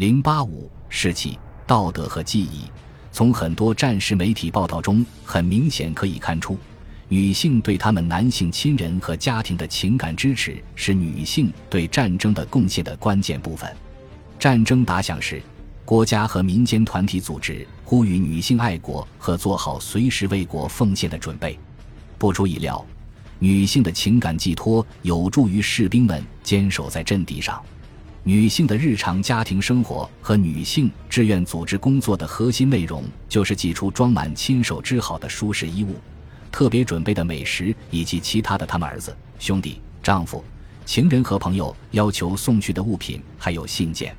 零八五士气、道德和记忆。从很多战时媒体报道中，很明显可以看出，女性对他们男性亲人和家庭的情感支持是女性对战争的贡献的关键部分。战争打响时，国家和民间团体组织呼吁女性爱国和做好随时为国奉献的准备。不出意料，女性的情感寄托有助于士兵们坚守在阵地上。女性的日常家庭生活和女性志愿组织工作的核心内容，就是寄出装满亲手织好的舒适衣物、特别准备的美食以及其他的他们儿子、兄弟、丈夫、情人和朋友要求送去的物品，还有信件。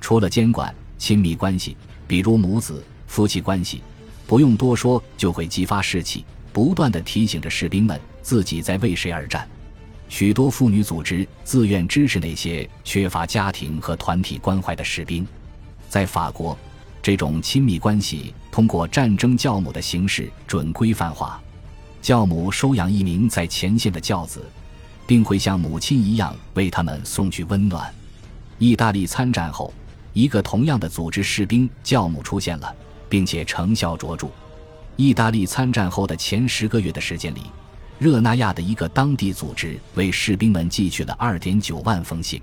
除了监管亲密关系，比如母子、夫妻关系，不用多说就会激发士气，不断的提醒着士兵们自己在为谁而战。许多妇女组织自愿支持那些缺乏家庭和团体关怀的士兵。在法国，这种亲密关系通过战争教母的形式准规范化。教母收养一名在前线的教子，并会像母亲一样为他们送去温暖。意大利参战后，一个同样的组织士兵教母出现了，并且成效卓著。意大利参战后的前十个月的时间里。热那亚的一个当地组织为士兵们寄去了二点九万封信。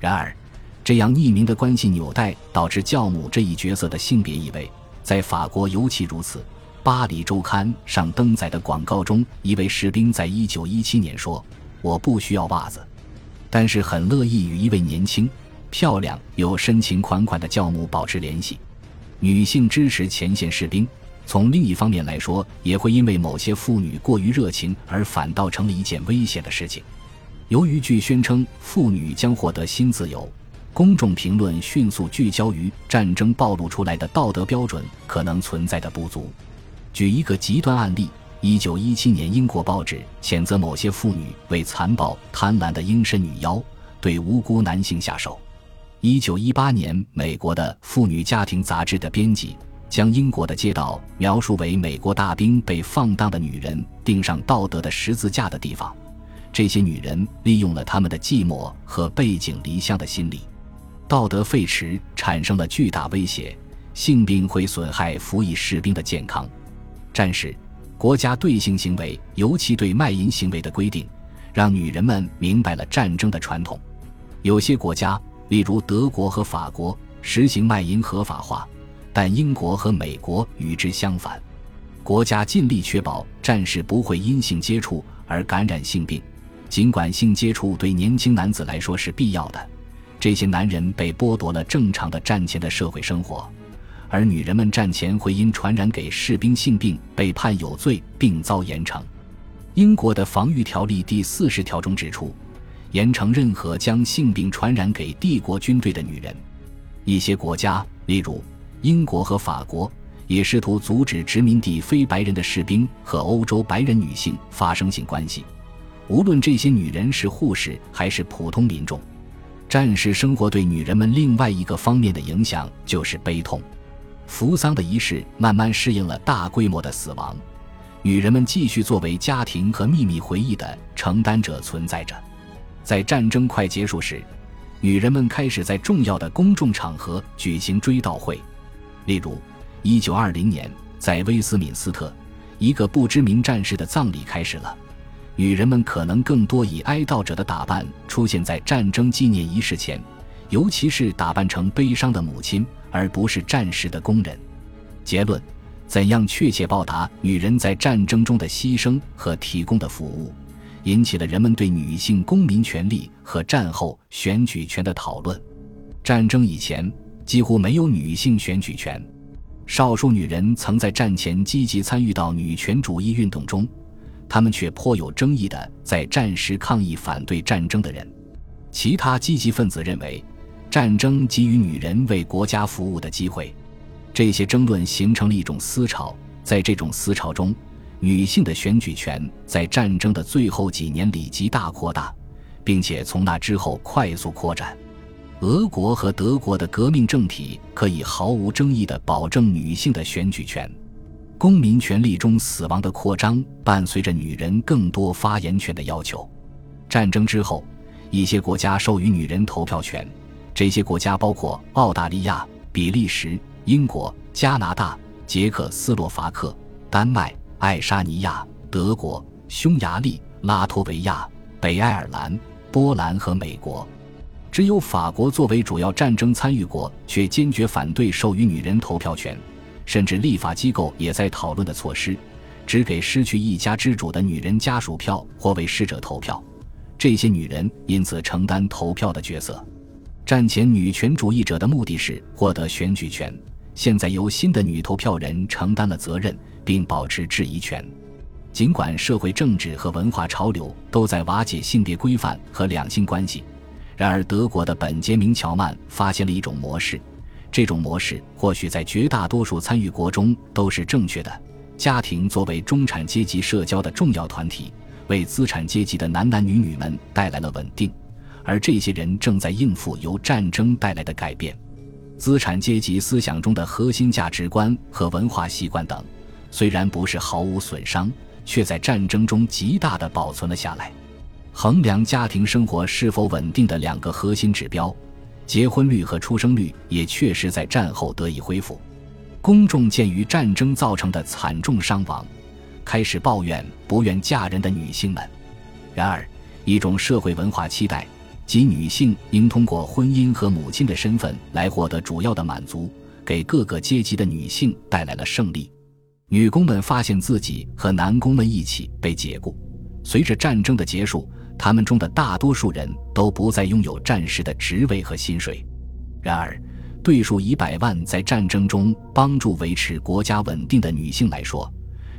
然而，这样匿名的关系纽带导致教母这一角色的性别意味在法国尤其如此。巴黎周刊上登载的广告中，一位士兵在一九一七年说：“我不需要袜子，但是很乐意与一位年轻、漂亮又深情款款的教母保持联系。”女性支持前线士兵。从另一方面来说，也会因为某些妇女过于热情而反倒成了一件危险的事情。由于据宣称妇女将获得新自由，公众评论迅速聚焦于战争暴露出来的道德标准可能存在的不足。举一个极端案例：一九一七年，英国报纸谴责某些妇女为残暴贪婪的阴身女妖，对无辜男性下手。一九一八年，美国的《妇女家庭》杂志的编辑。将英国的街道描述为美国大兵被放荡的女人钉上道德的十字架的地方。这些女人利用了他们的寂寞和背井离乡的心理。道德废弛产生了巨大威胁，性病会损害服役士兵的健康。战时，国家对性行为，尤其对卖淫行为的规定，让女人们明白了战争的传统。有些国家，例如德国和法国，实行卖淫合法化。但英国和美国与之相反，国家尽力确保战士不会因性接触而感染性病。尽管性接触对年轻男子来说是必要的，这些男人被剥夺了正常的战前的社会生活，而女人们战前会因传染给士兵性病被判有罪并遭严惩。英国的防御条例第四十条中指出，严惩任何将性病传染给帝国军队的女人。一些国家，例如。英国和法国也试图阻止殖民地非白人的士兵和欧洲白人女性发生性关系，无论这些女人是护士还是普通民众。战时生活对女人们另外一个方面的影响就是悲痛。扶丧的仪式慢慢适应了大规模的死亡，女人们继续作为家庭和秘密回忆的承担者存在着。在战争快结束时，女人们开始在重要的公众场合举行追悼会。例如，1920年，在威斯敏斯特，一个不知名战士的葬礼开始了。女人们可能更多以哀悼者的打扮出现在战争纪念仪式前，尤其是打扮成悲伤的母亲，而不是战时的工人。结论：怎样确切报答女人在战争中的牺牲和提供的服务，引起了人们对女性公民权利和战后选举权的讨论。战争以前。几乎没有女性选举权，少数女人曾在战前积极参与到女权主义运动中，她们却颇有争议的在战时抗议反对战争的人。其他积极分子认为，战争给予女人为国家服务的机会。这些争论形成了一种思潮，在这种思潮中，女性的选举权在战争的最后几年里极大扩大，并且从那之后快速扩展。俄国和德国的革命政体可以毫无争议地保证女性的选举权。公民权利中死亡的扩张伴随着女人更多发言权的要求。战争之后，一些国家授予女人投票权，这些国家包括澳大利亚、比利时、英国、加拿大、捷克斯洛伐克、丹麦、爱沙尼亚、德国、匈牙利、拉脱维亚、北爱尔兰、波兰和美国。只有法国作为主要战争参与国，却坚决反对授予女人投票权，甚至立法机构也在讨论的措施，只给失去一家之主的女人家属票或为逝者投票。这些女人因此承担投票的角色。战前女权主义者的目的是获得选举权，现在由新的女投票人承担了责任，并保持质疑权。尽管社会政治和文化潮流都在瓦解性别规范和两性关系。然而，德国的本杰明·乔曼发现了一种模式，这种模式或许在绝大多数参与国中都是正确的。家庭作为中产阶级社交的重要团体，为资产阶级的男男女女们带来了稳定，而这些人正在应付由战争带来的改变。资产阶级思想中的核心价值观和文化习惯等，虽然不是毫无损伤，却在战争中极大的保存了下来。衡量家庭生活是否稳定的两个核心指标，结婚率和出生率也确实在战后得以恢复。公众鉴于战争造成的惨重伤亡，开始抱怨不愿嫁人的女性们。然而，一种社会文化期待，即女性应通过婚姻和母亲的身份来获得主要的满足，给各个阶级的女性带来了胜利。女工们发现自己和男工们一起被解雇。随着战争的结束。他们中的大多数人都不再拥有战时的职位和薪水，然而，对数以百万在战争中帮助维持国家稳定的女性来说，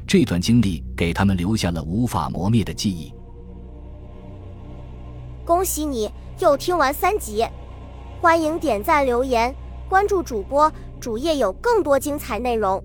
这段经历给他们留下了无法磨灭的记忆。恭喜你又听完三集，欢迎点赞、留言、关注主播，主页有更多精彩内容。